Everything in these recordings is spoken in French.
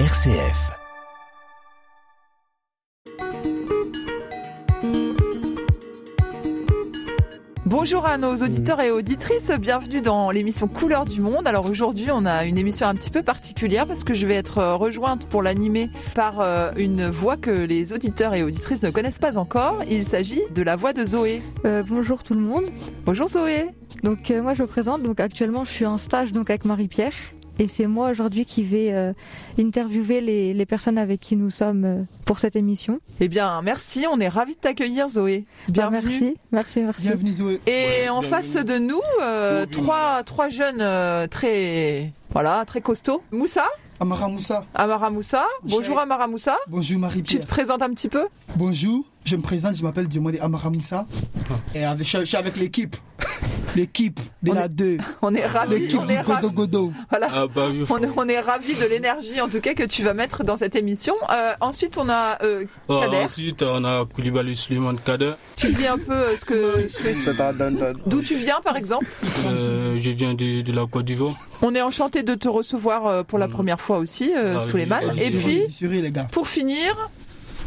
RCF. Bonjour à nos auditeurs et auditrices, bienvenue dans l'émission Couleurs du Monde. Alors aujourd'hui on a une émission un petit peu particulière parce que je vais être euh, rejointe pour l'animer par euh, une voix que les auditeurs et auditrices ne connaissent pas encore. Il s'agit de la voix de Zoé. Euh, bonjour tout le monde. Bonjour Zoé. Donc euh, moi je me présente. Donc actuellement je suis en stage donc avec Marie-Pierre et c'est moi aujourd'hui qui vais euh, interviewer les, les personnes avec qui nous sommes euh, pour cette émission. Eh bien merci, on est ravis de t'accueillir Zoé. Bah, Bienvenue. merci, merci, merci. Bienvenue Zoé. Et Ouais, en bienvenue. face de nous, euh, trois, trois jeunes euh, très, voilà, très costauds. Moussa, Amara Moussa. Amara Moussa. Bonjour Amara Moussa. Bonjour Tu Marie-Pierre. te présentes un petit peu? Bonjour, je me présente, je m'appelle Diomande Amara Moussa. Et avec, je, je suis avec l'équipe. L'équipe de On la 2. On est ravis, L'équipe on. Voilà. Ah bah On est, on est ravis de l'énergie en tout cas que tu vas mettre dans cette émission. Euh, ensuite, on a euh, Ah, Kader. ensuite, on a Koulibaly Suleiman Kader. tu dis un peu euh, ce que d'où tu viens par exemple. Euh, je viens de, de la Côte d'Ivoire. On est enchanté de te recevoir pour la Mm. première fois aussi, euh, Ah oui, Et puis pour finir,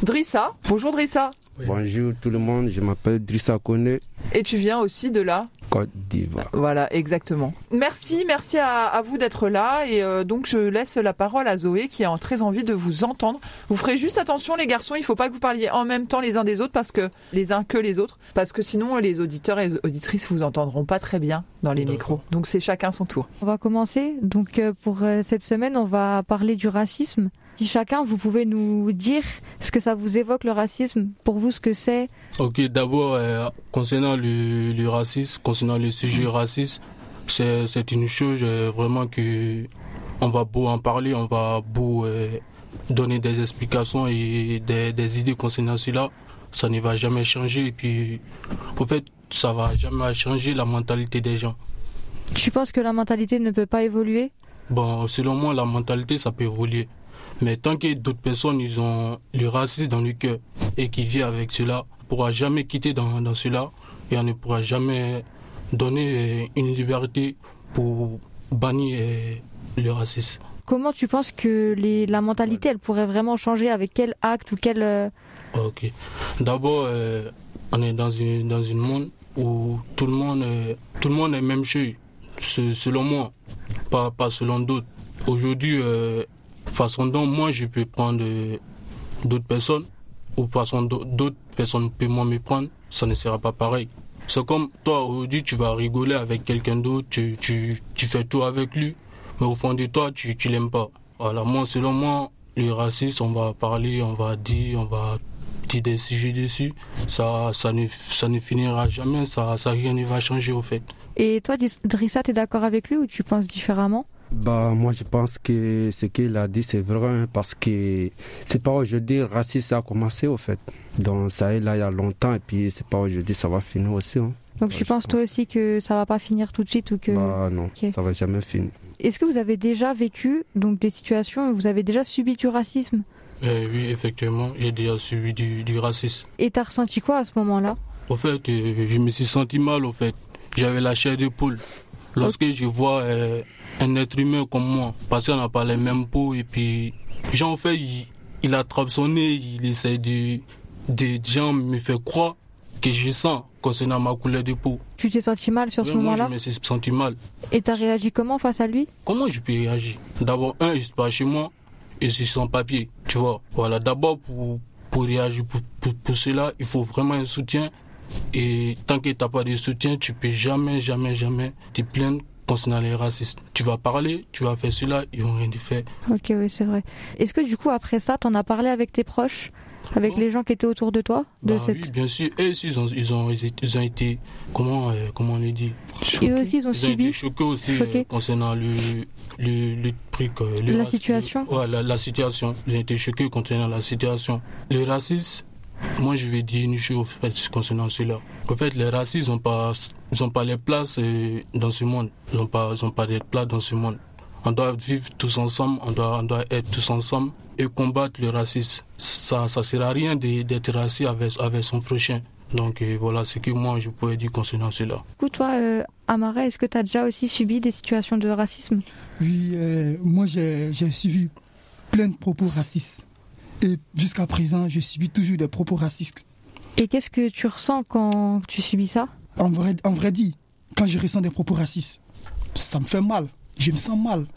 Drissa. Bonjour Drissa. Bonjour tout le monde, je m'appelle Drissa Kone, Et tu viens aussi de là. Côte d'Ivoire. Voilà, exactement. Merci, merci à, à vous d'être là. Et euh, donc, je laisse la parole à Zoé qui a très envie de vous entendre. Vous ferez juste attention, les garçons, il faut pas que vous parliez en même temps les uns des autres, parce que les uns que les autres, parce que sinon, les auditeurs et auditrices vous entendront pas très bien dans les micros. Donc, c'est chacun son tour. On va commencer. Donc euh, pour euh, cette semaine on va parler du racisme. Si chacun vous pouvez nous dire ce que ça vous évoque le racisme, pour vous ce que c'est? Ok, d'abord, euh, concernant le, le racisme, concernant le sujet raciste, c'est, c'est une chose euh, vraiment que on va beau en parler, on va beau euh, donner des explications et des, des idées concernant cela, ça ne va jamais changer. Et puis, au fait, ça va jamais changer la mentalité des gens. Tu penses que la mentalité ne peut pas évoluer? Bon, selon moi, la mentalité, ça peut évoluer. Mais tant que d'autres personnes, ils ont le racisme dans le cœur et qui vivent avec cela, on ne pourra jamais quitter dans, dans cela et on ne pourra jamais donner euh, une liberté pour bannir euh, le racisme. Comment tu penses que les, la mentalité elle pourrait vraiment changer? Avec quel acte ou quel euh, Ok. D'abord, euh, on est dans une dans un monde où tout le monde euh, tout le monde est même chose. Se- Selon moi, pas pas selon d'autres. Aujourd'hui, euh, façon dont moi je peux prendre euh, d'autres personnes ou façon dont d'autres personnes peuvent me prendre, ça ne sera pas pareil. C'est comme toi aujourd'hui, tu vas rigoler avec quelqu'un d'autre, tu, tu, tu fais tout avec lui, mais au fond de toi, tu, tu l'aimes pas. Voilà, moi, selon moi, le racisme, on va parler, on va dire, on va dire des sujets dessus. Ça, ça ne, ça ne finira jamais, ça, ça rien ne va changer au fait. Et toi Drissa, t'es d'accord avec lui ou tu penses différemment? Bah moi je pense que ce qu'il a dit c'est vrai hein, parce que c'est pas aujourd'hui le racisme a commencé au fait. Donc ça est là il y a longtemps et puis c'est pas aujourd'hui ça va finir aussi. hein. Donc Ouais, tu je penses toi pense. aussi que ça va pas finir tout de suite ou que Bah non, ça va jamais finir. Est-ce que vous avez déjà vécu donc des situations où vous avez déjà subi du racisme? Eh oui, effectivement, j'ai déjà subi du, du racisme. et t'as ressenti quoi à ce moment-là? Au fait, euh, je me suis senti mal, au fait. J'avais la chair de poule. Lorsque je vois euh, un être humain comme moi, parce qu'on n'a pas les mêmes peaux, et puis, genre, en fait, il, il attrape son nez, il essaie de, de, genre, me faire croire que je sens concernant ma couleur de peau. Tu t'es senti mal sur ce moment-là je me suis senti mal. Et t'as réagi comment face à lui Comment je peux réagir? D'abord, un, je suis pas chez moi, et suis sans papier, tu vois. Voilà, d'abord, pour, pour réagir pour, pour, pour cela, il faut vraiment un soutien. Et tant que tu n'as pas de soutien, tu peux jamais, jamais, jamais te plaindre concernant les racistes. Tu vas parler, tu vas faire cela, ils vont rien faire. Ok, oui, c'est vrai. Est-ce que du coup, après ça, t'en as parlé avec tes proches Avec les gens qui étaient autour de toi de Bah cette... Oui, bien sûr. Et aussi, ils ont, ils ont, ils ont été, comment, euh, comment on dit? Et eux aussi, ils ont Ils ont été subi? choqués aussi euh, Choqués. concernant le, le, le truc. euh, le La situation? Ouais, la, la situation. Ils ont été choqués concernant la situation. Le racisme, moi je vais dire une chose en fait, concernant cela. En fait, les racistes n'ont pas, ils ont pas les places euh, dans ce monde. Ils n'ont pas, ils ont pas de place dans ce monde. On doit vivre tous ensemble, on doit, on doit être tous ensemble et combattre le racisme. Ça, ça sert à rien de- d'être raciste avec, avec son prochain. Donc euh, voilà ce que moi je pourrais dire concernant cela. Coup, toi, euh, Amara, est-ce que tu as déjà aussi subi des situations de racisme? Oui, euh, moi j'ai j'ai suivi plein de propos racistes. Et jusqu'à présent, je subis toujours des propos racistes. Et qu'est-ce que tu ressens quand tu subis ça? En vrai, en vrai dit, quand je ressens des propos racistes, ça me fait mal. Je me sens mal.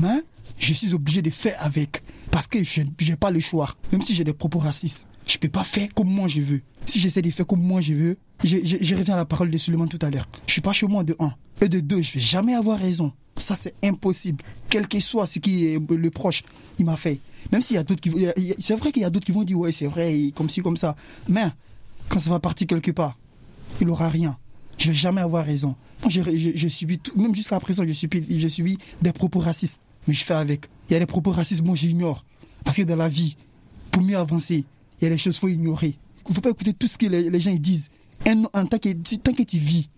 Mais je suis obligé de faire avec. Parce que je n'ai pas le choix. Même si j'ai des propos racistes, je ne peux pas faire comme moi je veux. Si j'essaie de faire comme moi je veux, je, je, je reviens à la parole de Suleiman tout à l'heure. Je suis pas chez moi de 1. Et de 2, je vais jamais avoir raison. Ça, c'est impossible. Quel que soit ce qui est le proche, il m'a fait. Même s'il y a d'autres qui. C'est vrai qu'il y a d'autres qui vont dire, ouais, c'est vrai, comme ci, comme ça. Mais quand ça va partir quelque part, il n'aura rien. Je vais jamais avoir raison. Moi, je, je, subis, tout, même jusqu'à présent, je subis, je subis des propos racistes. Mais je fais avec. Il y a des propos racistes, moi, j'ignore. Parce que dans la vie, pour mieux avancer, il y a des choses qu'il faut ignorer. Il ne faut pas écouter tout ce que les, gens disent. En, tant, que, tant que tu vis,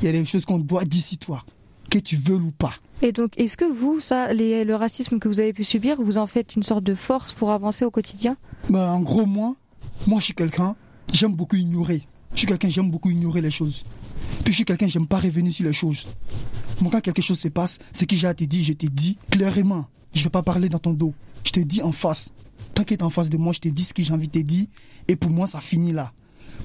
il y a des choses qu'on doit d'ici toi, que tu veux ou pas. Et donc, est-ce que vous, ça, les, le racisme que vous avez pu subir, vous en faites une sorte de force pour avancer au quotidien? Ben, En gros, moi, moi, je suis quelqu'un, j'aime beaucoup ignorer. Je suis quelqu'un, j'aime beaucoup ignorer les choses. Puis je suis quelqu'un, j'aime pas revenir sur les choses. Moi, quand quelque chose se passe, ce que j'ai à te dire, je te dis clairement. Je vais pas parler dans ton dos. Je te dis en face. Tant que tu es en face de moi, je te dis ce que j'ai envie de te dire. Et pour moi, ça finit là.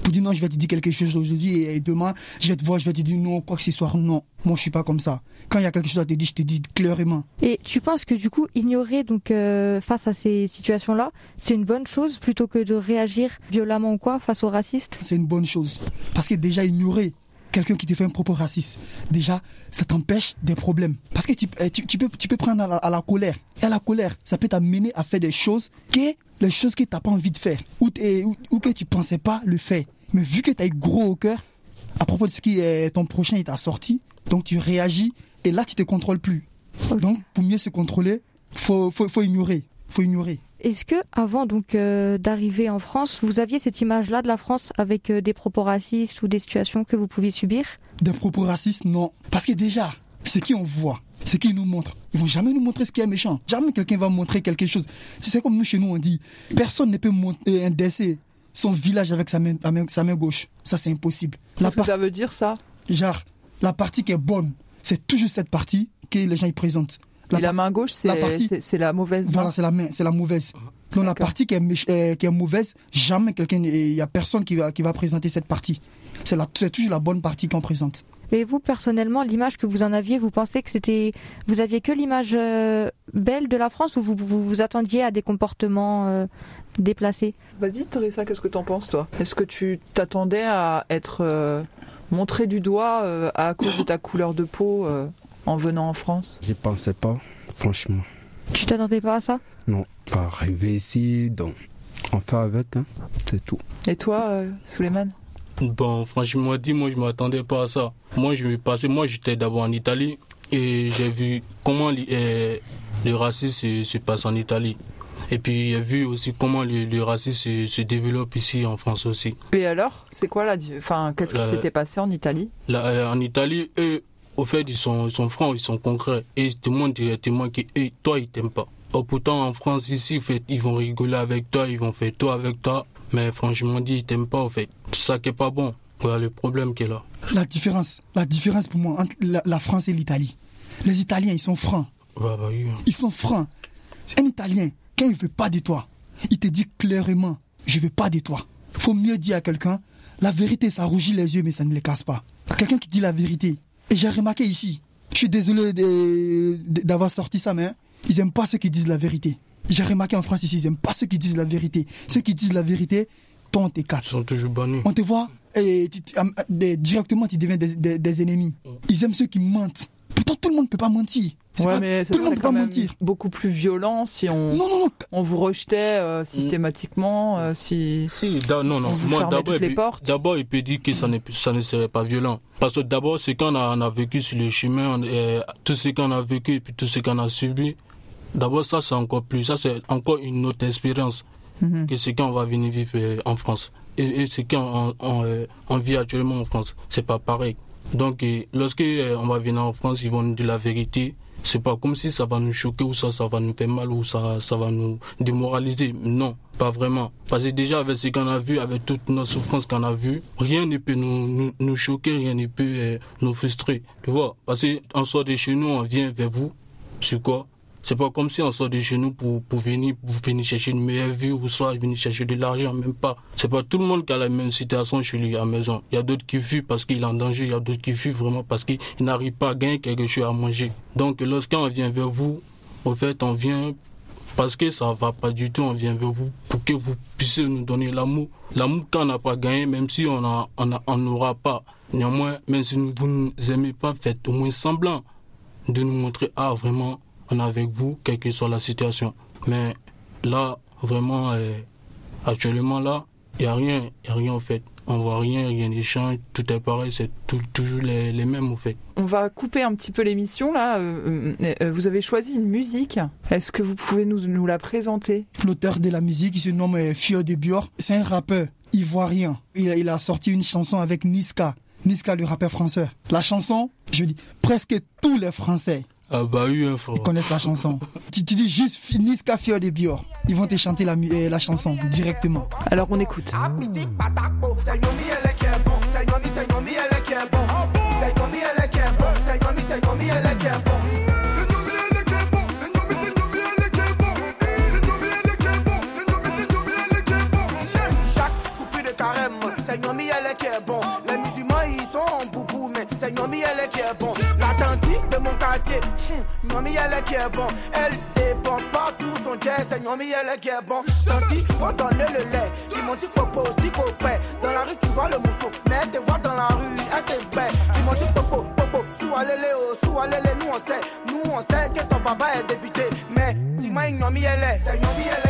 Pour dire non, je vais te dire quelque chose aujourd'hui et demain, je vais te voir, je vais te dire non, quoi que ce soit, non. Moi, je suis pas comme ça. Quand il y a quelque chose à te dire, je te dis clairement. Et tu penses que du coup, ignorer donc euh, face à ces situations-là, c'est une bonne chose plutôt que de réagir violemment ou quoi face aux racistes? C'est une bonne chose. Parce que déjà, ignorer quelqu'un qui te fait un propos raciste, déjà, ça t'empêche des problèmes. Parce que tu, tu, tu, peux, tu peux prendre à la, à la colère. Et à la colère, ça peut t'amener à faire des choses que les choses que tu n'as pas envie de faire ou, ou, ou, que tu pensais pas le faire. Mais vu que tu as gros au cœur, à propos de ce qui est ton prochain est sorti, donc tu réagis et là tu te contrôles plus. Okay. Donc pour mieux se contrôler, faut, faut, faut ignorer, faut ignorer. Est-ce que avant donc euh, d'arriver en France, vous aviez cette image-là de la France avec euh, des propos racistes ou des situations que vous pouviez subir? Des propos racistes, non. Parce que déjà, ce qui on voit, ce qu'ils nous montrent. Ils vont jamais nous montrer ce qui est méchant. Jamais quelqu'un va montrer quelque chose. C'est comme nous chez nous on dit, personne ne peut montrer un décès son village avec sa main, sa main gauche. Ça c'est impossible. Qu'est-ce que ça veut dire ça? Genre, la partie qui est bonne, c'est toujours cette partie que les gens ils présentent. La Et la main gauche, c'est la, la, mauvaise main. Voilà, c'est la main, c'est la mauvaise. Donc la partie qui est, euh, qui est mauvaise, jamais quelqu'un, il y a personne qui va, qui va présenter cette partie. C'est toujours la bonne partie qu'on présente. Mais vous, personnellement, l'image que vous en aviez, vous pensez que c'était. Vous aviez que l'image euh, belle de la France ou vous vous, vous attendiez à des comportements euh, déplacés? Vas-y, Teresa, qu'est-ce que t'en penses, toi? Est-ce que tu t'attendais à être euh, montré du doigt euh, à cause de ta couleur de peau euh, en venant en France? Je pensais pas, franchement. Tu t'attendais pas à ça? Non, pas arriver ici, donc on fait avec, hein, c'est tout. Et toi, euh, Suleiman Bon, franchement dit, moi je m'attendais pas à ça. Moi je passé, moi j'étais d'abord en Italie et j'ai vu comment euh, le racisme se, se, passe en Italie. Et puis j'ai vu aussi comment le, le racisme se, se, développe ici en France aussi. Et alors, c'est quoi la, enfin, qu'est-ce qui s'était passé en Italie? Là, euh, En Italie, eux, au fait, ils sont, ils sont francs, ils sont concrets et ils te montrent directement que toi, ils t'aiment pas. Oh, pourtant, en France, ici, fait, ils vont rigoler avec toi, ils vont faire toi avec toi. Mais franchement dit, ils t'aiment pas, au fait. C'est ça qui est pas bon. Voilà le problème qui est là. La différence, la différence pour moi entre la, la France et l'Italie. Les Italiens, ils sont francs. Bah oui. Ils sont francs. Un Italien, quand il veut pas de toi, il te dit clairement, je veux pas de toi. Faut mieux dire à quelqu'un, la vérité, ça rougit les yeux, mais ça ne les casse pas. Quelqu'un qui dit la vérité. Et j'ai remarqué ici, je suis désolé d'avoir sorti ça, mais ils aiment pas ceux qui disent la vérité. J'ai remarqué en France ici, ils n'aiment pas ceux qui disent la vérité. Ceux qui disent la vérité, toi, on t'écarte. Ils sont toujours bannis. On te voit, et tu, tu, directement, tu deviens des, des, des, ennemis. Ils aiment ceux qui mentent. Pourtant, tout le monde ne peut pas mentir. Ouais, pas, mais ça tout le monde serait peut quand pas même mentir. beaucoup plus violent si on, Non, non, non. on vous rejetait euh, systématiquement, euh, si... Si, da- non, non. Moi, d'abord, toutes les il peut- portes. d'abord, il peut dire que ça, ça ne serait pas violent. Parce que d'abord, c'est quand on a, on a vécu sur le chemin, on- euh, tout ce qu'on a vécu et puis tout ce qu'on a subi. D'abord, ça, c'est encore plus, ça, c'est encore une autre expérience Mhm. que ce qu'on va venir vivre euh, en France. Et, et ce qu'on on, on, euh, on vit actuellement en France, c'est pas pareil. Donc, lorsque euh, on va venir en France, ils vont nous dire la vérité. C'est pas comme si ça va nous choquer ou ça, ça va nous faire mal ou ça, ça va nous démoraliser. Non, pas vraiment. Parce que déjà, avec ce qu'on a vu, avec toute notre souffrance qu'on a vue, rien ne peut nous, nous, nous choquer, rien ne peut euh, nous frustrer. Tu vois? Parce qu'on sort de chez nous, on vient vers vous. Sur quoi? C'est pas comme si on sort de chez nous pour, pour venir, pour venir chercher une meilleure vie ou soit venir chercher de l'argent, même pas. C'est pas tout le monde qui a la même situation chez lui à la maison. Il y a d'autres qui fuient parce qu'il est en danger, il y a d'autres qui fuient vraiment parce qu'ils n'arrivent pas à gagner quelque chose à manger. Donc lorsqu'on vient vers vous, au fait, on vient parce que ça va pas du tout, on vient vers vous pour que vous puissiez nous donner l'amour. L'amour qu'on n'a pas gagné, même si on n'aura on on pas. Néanmoins, même si vous ne nous aimez pas, faites au moins semblant de nous montrer, ah vraiment, on est avec vous, quelle que soit la situation. Mais là, vraiment, euh, actuellement là, il n'y a rien, il n'y a rien en fait. On voit rien, rien n'y change, tout est pareil, c'est toujours les, les, mêmes en fait. On va couper un petit peu l'émission là. Euh, euh, vous avez choisi une musique. Est-ce que vous pouvez nous, nous la présenter? L'auteur de la musique, il se nomme Fio de Bior. C'est un rappeur ivoirien. Il a, il a sorti une chanson avec Niska. Niska, le rappeur français. La chanson, je dis, presque tous les Français ah bah oui, hein, Ils connaissent la chanson. tu, tu, dis juste Niska Fio de Bior. Ils vont te chanter la, euh, la chanson directement. Alors on écoute. Les musulmans ils sont en boubou, mais c'est Nomi elle qui est bon. Quartier, Nomi elle qui est bon. Elle dépense partout son c'est Nomi elle qui est bon. Tanti, faut donner le lait. Ils m'ont dit popo, si copé. Dans la rue tu vois le mousseau, mais elle te voit dans la rue, elle te bête. Ils m'ont dit popo, popo, sous allez oh, sous allez nous on sait. Nous on sait que ton papa est débuté. Mais dis-moi, Nomi elle est, c'est Nomi elle est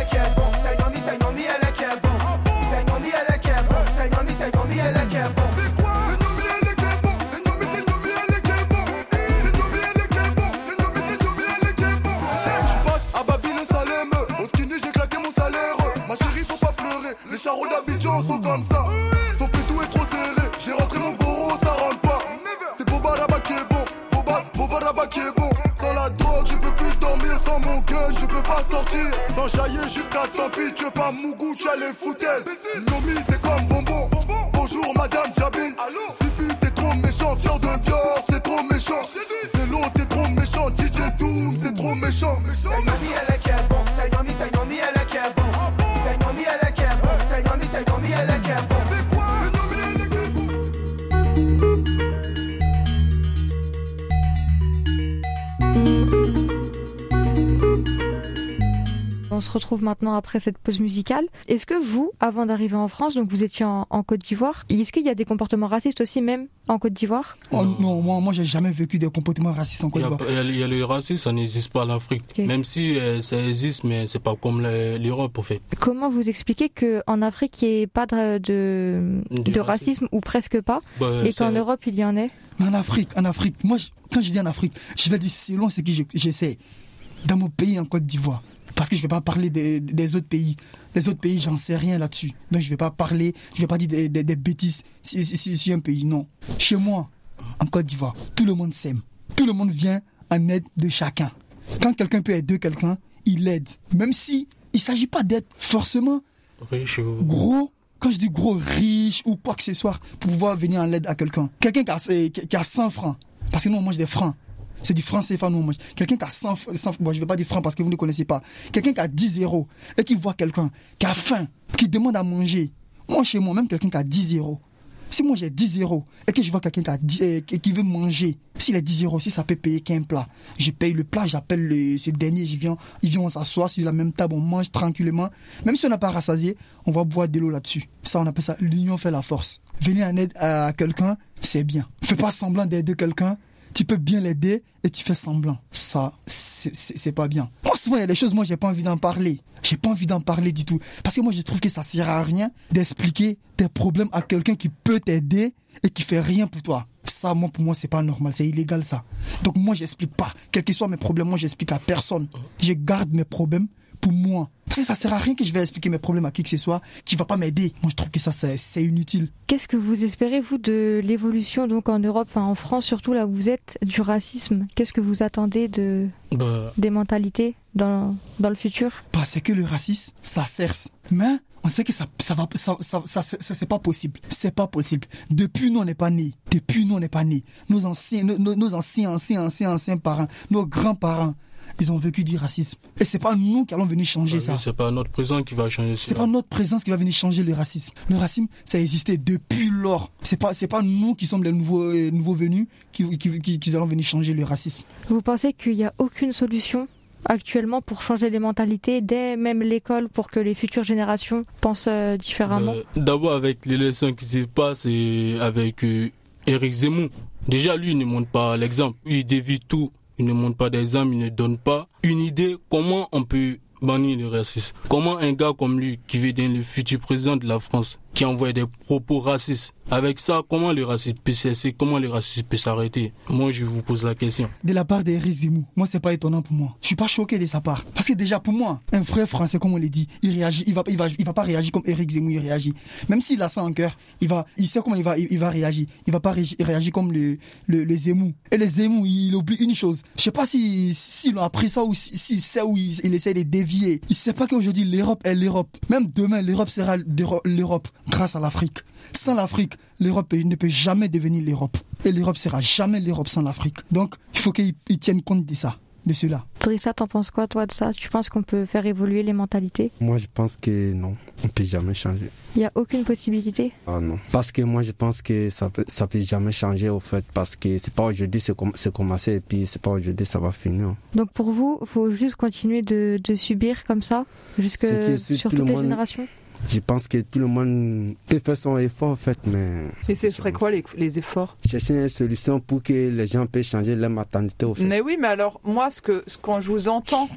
thank you On se retrouve maintenant après cette pause musicale. Est-ce que vous, avant d'arriver en France, donc vous étiez en, en Côte d'Ivoire, est-ce qu'il y a des comportements racistes aussi même en Côte d'Ivoire? Oh non, moi, moi j'ai jamais vécu des comportements racistes en Côte d'Ivoire. il y a- il y a le racisme, ça n'existe pas en Afrique. Même si euh, ça existe, mais c'est pas comme le- l'Europe, en fait. Comment vous expliquez qu'en Afrique, il n'y ait pas de, de, Du de racisme. racisme ou presque pas, Bah, et qu'en Europe, il y en ait? Mais en Afrique, en Afrique, moi, je- quand je dis en Afrique, je vais dire selon ce que je- j'essaie. Dans mon pays, en Côte d'Ivoire. Parce que je ne vais pas parler des, des autres pays. Les autres pays, j'en sais rien là-dessus. Donc je ne vais pas parler, je ne vais pas dire des, des- des bêtises si, si, si- si un pays. Non. Chez moi, en Côte d'Ivoire, tout le monde s'aime. Tout le monde vient en aide de chacun. Quand quelqu'un peut aider quelqu'un, il l'aide. Même si il ne s'agit pas d'être forcément riche ou- gros, quand je dis gros, riche ou quoi que ce soit, pour pouvoir venir en aide à quelqu'un. Quelqu'un qui a, qui qui a 100 francs, parce que nous on mange des francs. C'est du franc CFA, nous. Quelqu'un qui a 100, fr- 100 bon, je vais pas dire francs parce que vous ne connaissez pas. Quelqu'un qui a 10 euros et qui voit quelqu'un qui a faim, qui demande à manger. Moi, chez moi, même quelqu'un qui a 10 euros. Si moi j'ai 10 euros et que je vois quelqu'un qui, a 10, euh, veut manger, s'il a 10 euros, si ça peut payer qu'un plat, je paye le plat, j'appelle le- ce dernier, je viens, il vient, on s'assoit sur la même table, on mange tranquillement. Même si on n'a pas rassasié, on va boire de l'eau là-dessus. Ça, on appelle ça l'union fait la force. Venir en aide à quelqu'un, c'est bien. Fais pas semblant d'aider quelqu'un. Tu peux bien l'aider et tu fais semblant. Ça, c'est- pas bien. Moi, souvent, il y a des choses, moi, j'ai pas envie d'en parler. J'ai pas envie d'en parler du tout. Parce que moi, je trouve que ça sert à rien d'expliquer tes problèmes à quelqu'un qui peut t'aider et qui fait rien pour toi. Ça, moi, pour moi, c'est pas normal. C'est illégal, ça. Donc, moi, j'explique pas. Quels que soient mes problèmes, moi, j'explique à personne. Je garde mes problèmes pour moi. Parce que ça sert à rien que je vais expliquer mes problèmes à qui que ce soit qui va pas m'aider. Moi, je trouve que ça, c'est inutile. Qu'est-ce que vous espérez, vous, de l'évolution donc en Europe, enfin en France surtout, là où vous êtes, du racisme? Qu'est-ce que vous attendez de, Bah, des mentalités dans, dans le futur? Parce que le racisme, ça cerce. Mais on sait que ça, ça va, ça, ça, ça, ça- ça- c'est pas possible. C'est pas possible. Depuis nous, on n'est pas nés. Depuis nous, on n'est pas nés. Nos anciens, nos, nos- nos anciens, anciens, anciens, anciens parents, nos grands-parents, ils ont vécu du racisme. Et c'est pas nous qui allons venir changer ça. C'est pas notre présence qui va changer ça. C'est pas notre présence qui va venir changer le racisme. Le racisme, ça a existé depuis lors. C'est pas, c'est pas nous qui sommes les nouveaux, euh, nouveaux venus qui, qui, qui, qui allons venir changer le racisme. Vous pensez qu'il n'y a aucune solution actuellement pour changer les mentalités dès même l'école pour que les futures générations pensent euh, différemment? Euh, D'abord avec l'élection qui se passe et avec euh, Eric Zemmour. Déjà lui il ne montre pas l'exemple. Il dévie tout. Il ne montre pas d'exemple. Il ne donne pas une idée comment on peut bannir le racisme. Comment un gars comme lui qui veut devenir le futur président de la France qui envoie des propos racistes. Avec ça, comment le racisme peut cesser? Comment le racisme peut s'arrêter? Moi, je vous pose la question. De la part d'Eric Zemmour, moi c'est pas étonnant pour moi. Je suis pas choqué de sa part. Parce que déjà pour moi, un vrai français comme on l'a dit, il réagit, il va, il va, il va pas réagir comme Eric Zemmour il réagit. Même s'il a ça en cœur, il va, il sait comment il va, il, il va réagir. Il va pas réagi- réagir comme le, le, le Zemmour. Et le Zemmour, il oublie une chose. Je sais pas si, s'il a appris ça ou s'il si, sait où il, il essaie de dévier. Il sait pas qu'aujourd'hui l'Europe est l'Europe. Même demain, l'Europe sera l'Euro- l'Europe grâce à l'Afrique. Sans l'Afrique, l'Europe ne peut jamais devenir l'Europe. Et l'Europe sera jamais l'Europe sans l'Afrique. Donc, il faut qu'ils ils tiennent compte de ça, de cela. Drissa, t'en penses quoi toi de ça? Tu penses qu'on peut faire évoluer les mentalités? Moi, je pense que non, on peut jamais changer. Il n'y a aucune possibilité? Ah non. Parce que moi, je pense que ça peut, ça peut jamais changer, au fait, parce que c'est pas aujourd'hui, c'est com- c'est commencé, et puis c'est pas aujourd'hui, ça va finir. Donc pour vous, il faut juste continuer de, de subir comme ça jusque sur tout toutes le les monde- générations? Je pense que tout le monde peut faire son effort, en fait, mais Et ce serait quoi les, les efforts? Chercher une solution pour que les gens puissent changer leur maternité, au fait. Mais oui, mais alors moi, ce que ce- quand je vous entends,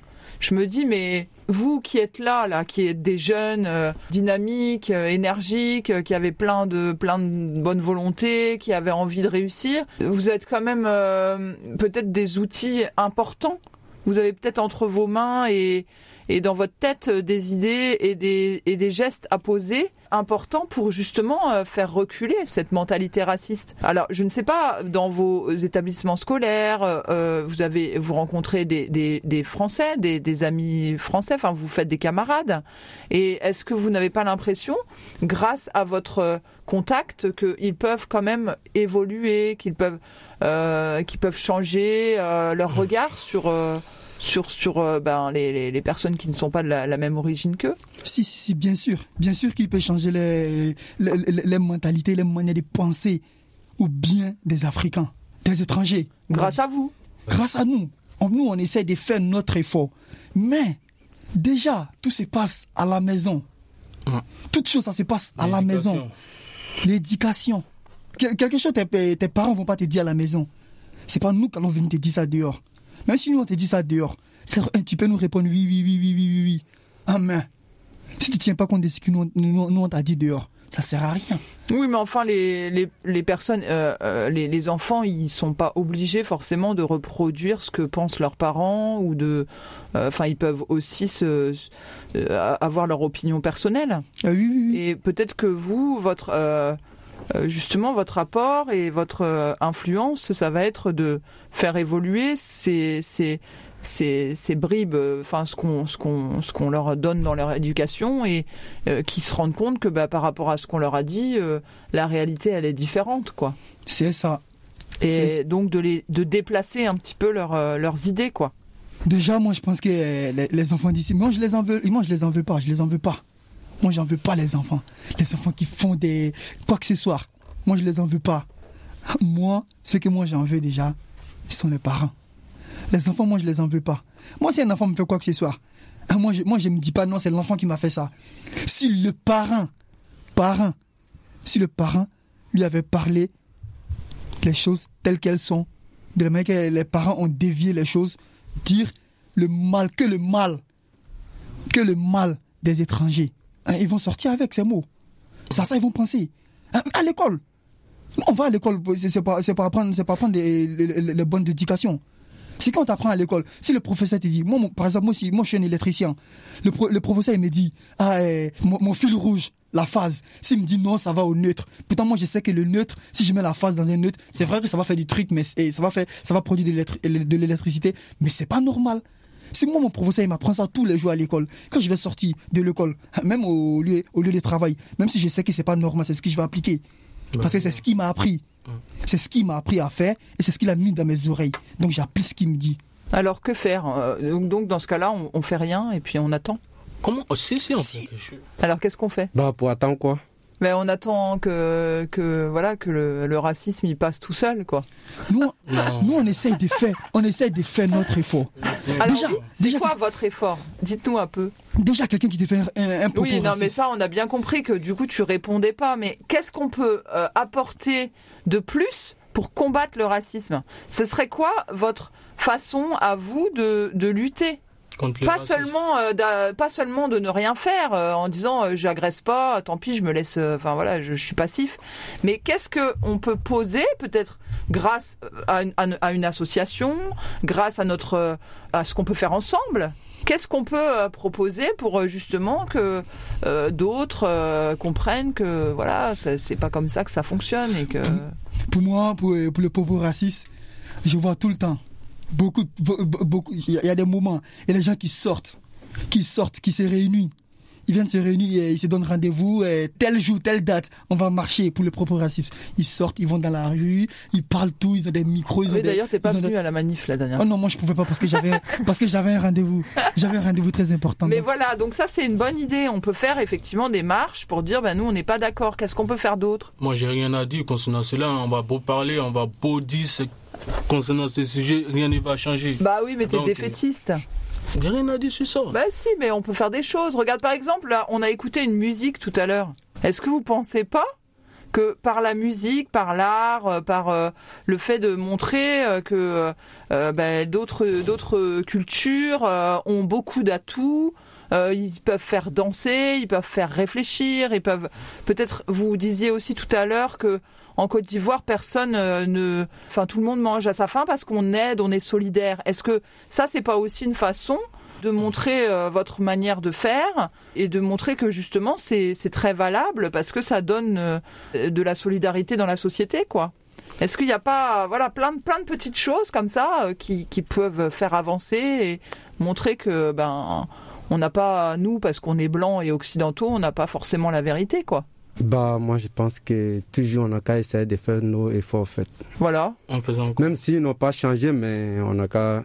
je me dis mais vous qui êtes là, là, qui êtes des jeunes euh, dynamiques, euh, énergiques, euh, qui avaient plein de plein de bonne volonté, qui avaient envie de réussir, vous êtes quand même peut-être des outils importants. Vous avez peut-être entre vos mains et et dans votre tête euh, des idées et des, et des gestes à poser importants pour justement euh, faire reculer cette mentalité raciste. Alors, je ne sais pas, dans vos établissements scolaires, euh, vous avez vous rencontrez des, des, des Français, des, des amis français, enfin vous faites des camarades. Et est-ce que vous n'avez pas l'impression, grâce à votre contact, qu'ils peuvent quand même évoluer, qu'ils peuvent, euh, qu'ils peuvent changer euh, leur regard sur euh, sur sur euh, ben, les, les, les personnes qui ne sont pas de la, la même origine qu'eux. Si, si, si, bien sûr. Bien sûr qu'il peut changer les, les, les- les mentalités, les manières de penser ou bien des Africains, des étrangers. Grâce à vous. Grâce à nous. On- nous, on essaie de faire notre effort. Mais, déjà, tout se passe à la maison. Ouais. Toute chose, ça se passe à la maison. L'éducation. Quel- quelque chose, tes, tes parents vont pas te dire à la maison. C'est pas nous qui allons venir te dire ça dehors. Même si nous, on te dit ça dehors, tu peux nous répondre oui, oui, oui, oui, oui, oui, oui. Amen. Si tu tiens pas compte de ce que nous, nous, nous, on t'a dit dehors, ça sert à rien. Oui, mais enfin, les, les, les personnes, euh, euh, les, les enfants, ils sont pas obligés forcément de reproduire ce que pensent leurs parents ou de. euh, Enfin, ils peuvent aussi se, se- euh, avoir leur opinion personnelle. Ah oui, oui, oui. Et peut-être que vous, votre. Euh, justement, votre apport et votre euh, influence, ça va être de faire évoluer ces, ces, ces, ces bribes, euh, enfin ce qu'on ce qu'on ce qu'on leur donne dans leur éducation et euh, qui se rendent compte que bah, par rapport à ce qu'on leur a dit, euh, la réalité elle est différente quoi. C'est ça. Et donc de les de déplacer un petit peu leur, leurs idées quoi. Déjà, moi, je pense que les, les enfants d'ici, moi, je les en veux, moi, je les en veux pas, je les en veux pas. Moi, j'en veux pas les enfants. Les enfants qui font des quoi que ce soit. Moi, je les en veux pas. Moi, ce que moi j'en veux déjà, ce sont les parents. Les enfants, moi, je les en veux pas. Moi, si un enfant me fait quoi que ce soit, hein, moi, je, moi, je me dis pas non, c'est l'enfant qui m'a fait ça. Si le parent, parent, si le parent lui avait parlé les choses telles qu'elles sont, de la manière que les parents ont dévié les choses, dire le mal, que le mal, que le mal des étrangers. Hein, ils vont sortir avec ces mots. C'est ça ils vont penser. Hein, à l'école. On va à l'école, c'est pas, pas apprendre, pas les, bonnes éducations. C'est quand tu apprends à l'école. Si le professeur te dit, moi, par exemple, moi, si, moi je suis un électricien, le, pro- le professeur il me dit, ah, eh, mon, fil rouge, la phase. S'il me dit non, ça va au neutre. Pourtant, moi, je sais que le neutre, si je mets la phase dans un neutre, c'est vrai que ça va faire du truc, mais ça va faire, ça va produire de l'électricité, mais c'est pas normal. Si moi, mon professeur, il m'apprend ça tous les jours à l'école, quand je vais sortir de l'école, même au lieu, au lieu de travail, même si je sais que c'est pas normal, c'est ce que je vais appliquer. Parce que c'est ce qu'il m'a appris. C'est ce qu'il m'a appris à faire et c'est ce qu'il a mis dans mes oreilles. Donc j'applique ce qu'il me dit. Alors que faire Euh, donc, dans ce cas-là, on, on fait rien et puis on attend? Comment? Oh, Si, si, on Si. Alors qu'est-ce qu'on fait? Bah, pour attendre quoi Mais on attend que que voilà que le, le racisme il passe tout seul quoi. Nous, Non. nous, on essaye de faire, on essaye de faire notre effort. Alors Déjà- oui, c'est déjà, quoi c'est- votre effort? Dites-nous un peu. Déjà, quelqu'un qui te fait un, un, propos Oui, non, mais ça, on a bien compris que du coup, tu répondais pas. Mais qu'est-ce qu'on peut euh, apporter de plus pour combattre le racisme? Ce serait quoi votre façon à vous de, de lutter? Pas racisme. seulement, euh, pas seulement de ne rien faire euh, en disant euh, j'agresse pas, tant pis, je me laisse, euh, enfin voilà, je, je suis passif. Mais qu'est-ce que on peut poser peut-être grâce à une, à une- à une association, grâce à notre, euh, à ce qu'on peut faire ensemble? Qu'est-ce qu'on peut euh, proposer pour justement que euh, d'autres euh, comprennent que voilà, c'est c'est pas comme ça que ça fonctionne et que Pour moi, pour, pour le pauvre raciste, je vois tout le temps. Beaucoup, be- be- beaucoup, il y a des moments, il y a des gens qui sortent, qui sortent, qui se réunissent. Ils viennent se réunir et ils se donnent rendez-vous, tel jour, telle date, on va marcher pour le propre racisme. Ils sortent, ils vont dans la rue, ils parlent tout, ils ont des micros, ils Oui, des- d'ailleurs, t'es pas des- venu à la manif la dernière Oh non, moi je pouvais pas parce que j'avais, parce que j'avais un rendez-vous. J'avais un rendez-vous très important. Mais Donc, voilà, donc ça c'est une bonne idée. On peut faire effectivement des marches pour dire, ben nous on n'est pas d'accord. Qu'est-ce qu'on peut faire d'autre? Moi, j'ai rien à dire concernant cela. On va beau parler, on va beau dire ce- concernant ce sujet, rien ne va changer. Bah oui, mais t'es Donc, défaitiste. Rien dire sur ça. Bah si, mais on peut faire des choses. Regarde par exemple, là, on a écouté une musique tout à l'heure. Est-ce que vous pensez pas que par la musique, par l'art, euh, par euh, le fait de montrer euh, que ben, d'autres d'autres cultures ont beaucoup d'atouts, ils peuvent faire danser, ils peuvent faire réfléchir, ils peuvent peut-être vous disiez aussi tout à l'heure que en Côte d'Ivoire personne euh, ne enfin tout le monde mange à sa faim parce qu'on aide, on est solidaire. Est-ce que ça c'est pas aussi une façon de montrer euh, votre manière de faire et de montrer que justement c'est très valable parce que ça donne euh, de la solidarité dans la société quoi? Est-ce qu'il n'y a pas voilà plein de plein de petites choses comme ça qui, qui peuvent faire avancer et montrer que ben on n'a pas nous parce qu'on est blanc et occidentaux on n'a pas forcément la vérité quoi? Bah, moi, je pense que toujours on a qu'à essayer de faire nos efforts, en fait. Voilà. En faisant quoi? Même s'ils n'ont pas changé, mais on a qu'à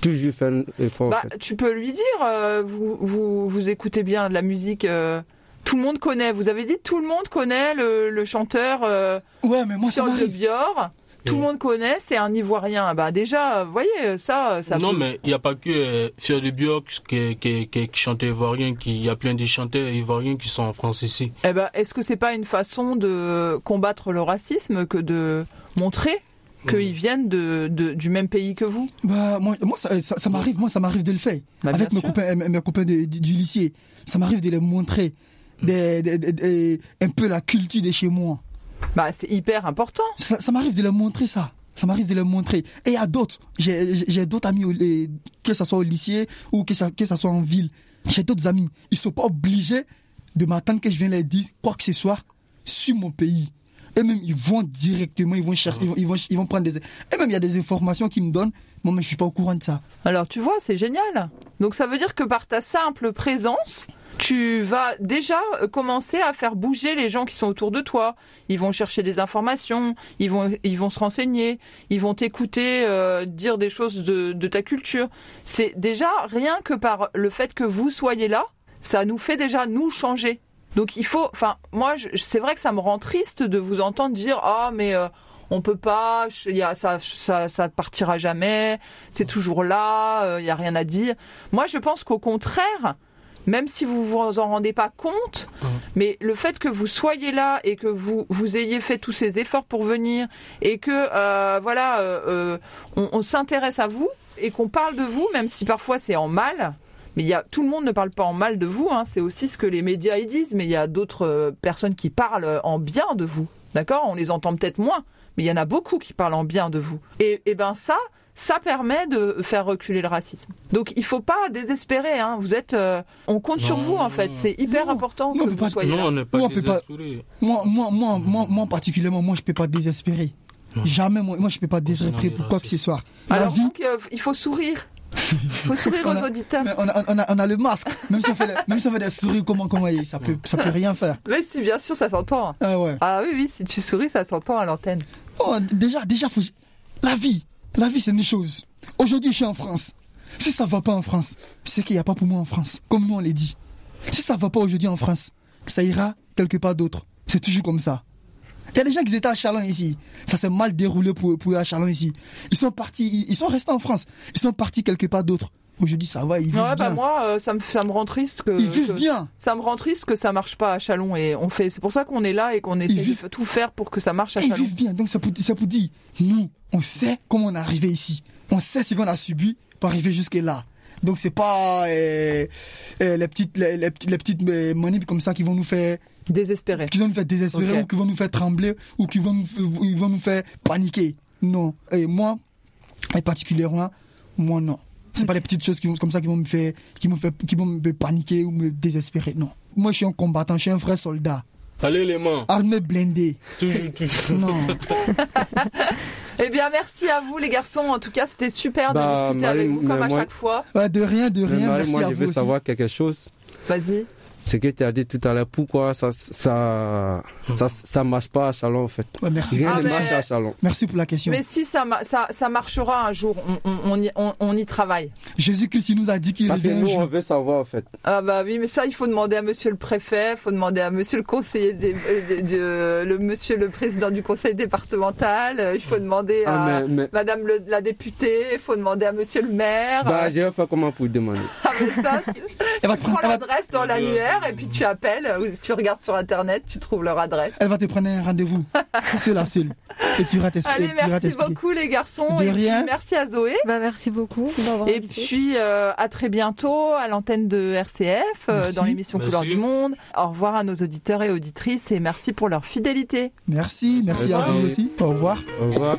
toujours faire nos efforts, Bah, en fait. tu peux lui dire, euh, vous, vous, vous écoutez bien de la musique, euh, tout le monde connaît. Vous avez dit tout le monde connaît le, le chanteur euh, ouais, mais moi ça Charles de. Bior. Tout le monde connaît, c'est un Ivoirien. Bah déjà, vous voyez, ça, ça. Non, peut- mais il n'y a pas que euh, Fier de Bioc qui, qui, qui, qui chante ivoirien, qui- il y a plein de chanteurs ivoiriens qui sont en France ici. Eh ben, est-ce que c'est pas une façon de combattre le racisme que de montrer qu'ils viennent de, de- du même pays que vous? Bah, moi, moi ça, ça, ça m'arrive, moi ça m'arrive de le faire. Bah, Avec mes sûr. copains, mes, mes copains de- du, du lycée. Ça m'arrive de les montrer des, des- des- des- un peu la culture de chez moi. Bah, c'est hyper important. Ça, ça m'arrive de leur montrer ça. Ça m'arrive de leur montrer. Et il y a d'autres. J'ai d'autres amis, que ce soit au lycée ou que ça, que ça soit en ville. J'ai d'autres amis. Ils sont pas obligés de m'attendre que je vienne leur dire quoi que ce soit sur mon pays. Et même, ils vont directement, ils vont chercher, ils vont, ils vont, ils vont prendre des. Et même, il y a des informations qu'ils me donnent. Moi, mais je suis pas au courant de ça. Alors tu vois, c'est génial. Donc ça veut dire que par ta simple présence, tu vas déjà euh, commencer à faire bouger les gens qui sont autour de toi. Ils vont chercher des informations, ils vont, ils vont se renseigner, ils vont t'écouter euh, dire des choses de, ta culture. C'est déjà rien que par le fait que vous soyez là, ça nous fait déjà nous changer. Donc il faut, enfin moi, c'est vrai que ça me rend triste de vous entendre dire ah mais euh, on peut pas, y a, ça, ça, partira jamais, c'est toujours là, il y a rien à dire. Moi, je pense qu'au contraire, même si vous vous en rendez pas compte, mais le fait que vous soyez là et que vous vous ayez fait tous ces efforts pour venir et que euh, voilà, euh, euh, on, on s'intéresse à vous et qu'on parle de vous, même si parfois c'est en mal. Mais il y a, tout le monde ne parle pas en mal de vous, hein, c'est aussi ce que les médias y disent, mais il y a d'autres personnes qui parlent en bien de vous. D'accord? On les entend peut-être moins, mais il y en a beaucoup qui parlent en bien de vous. Et, et ben ça, ça permet de faire reculer le racisme. Donc il faut pas désespérer. Hein. Vous êtes, euh, on compte sur Non, vous en fait. C'est hyper Non, important non, que vous pas- soyez non, là. on pas peut pas-. Moi, moi, moi, moi, moi, particulièrement, moi, je peux pas désespérer. Jamais, moi, moi, je peux pas désespérer pour quoi que ce soit. La Alors vie, donc euh, il faut sourire. Il faut sourire aux auditeurs. on a, on, a, on a le masque. Même si on fait, le- même si on fait des sourires, comment, comment, ça peut, ça peut rien faire. Mais si bien sûr ça s'entend. Ah ouais. Ah oui oui, si tu souris ça s'entend à l'antenne. Oh, déjà, déjà, faut, la vie, La vie, c'est une chose. Aujourd'hui, je suis en France. Si ça va pas en France, c'est qu'il n'y a pas pour moi en France, comme nous on l'a dit. Si ça va pas aujourd'hui en France, ça ira quelque part d'autre. C'est toujours comme ça. Il y a des gens qui étaient à Chalon ici. Ça s'est mal déroulé pour, pour à Chalon ici. Ils sont partis, ils sont restés en France. Ils sont partis quelque part d'autre. Aujourd'hui, ça va, ils vivent Ouais, bah bien. moi, euh, ça me, ça me rend triste que. ils vivent que- bien. Ça me rend triste que ça marche pas à Chalon et on fait. C'est pour ça qu'on est là et qu'on essaie de vivent- tout faire pour que ça marche à Et ils Chalon. vivent bien. Donc, c'est pour, c'est pour dire, nous, on sait comment on est arrivé ici. On sait ce qu'on a subi pour arriver jusque là. Donc, c'est pas euh, euh, les petites, les, les les petites euh, manips comme ça qui vont nous faire, Désespéré. qui vont nous faire désespérer ou qui vont nous faire trembler ou qui vont nous, ils vont nous faire paniquer. Non. Et moi, et particulièrement, moi, non. C'est pas les petites choses qui vont, comme ça qui vont me faire, qui vont faire, qui vont me paniquer ou me désespérer. Non. Moi, je suis un combattant, je suis un vrai soldat. Allez les mains, Armé blindé. toujours, toujours. Non. Eh bien, merci à vous les garçons. En tout cas, c'était super de Bah, discuter Marie, avec vous comme à moi- chaque fois. De rien, de rien. Marie, Merci moi, à je vous veux aussi. savoir quelque chose. Vas-y. Ce que tu as dit tout à l'heure, pourquoi ça, ça, ça, ça marche pas à Chalon en fait? Ouais, merci. Rien Ah, ne mais- marche à Chalon. Merci pour la question. Mais si ça, ma- ça, ça marchera un jour, on, on, on y, on- on y travaille. Jésus-Christ, il nous a dit qu'il Parce que nous, on veut savoir en fait. Ah bah oui, mais ça, il faut demander à Monsieur le préfet, il faut demander à Monsieur le conseiller, des, euh, de- de- le Monsieur le président du conseil départemental, il faut demander à Ah, mais, mais Madame le- la députée, il faut demander à Monsieur le maire. bah, euh, je vais faire comment pour demander ah, mais ça, prends l'adresse dans l'annuaire et puis tu appelles ou tu regardes sur internet, tu trouves leur adresse. elle va te prendre un rendez-vous. Seul à seul. Et tu iras t'expliquer. Allez, merci t'expliquer. beaucoup les garçons. De et puis rien. merci à Zoé. Bah, merci beaucoup d'avoir Et invité. puis euh, à très bientôt à l'antenne de RCF euh, Merci. dans l'émission Merci. Couleur du Monde. Au revoir à nos auditeurs et auditrices et merci pour leur fidélité. Merci, merci à Merci. vous aussi. Au revoir. Au revoir.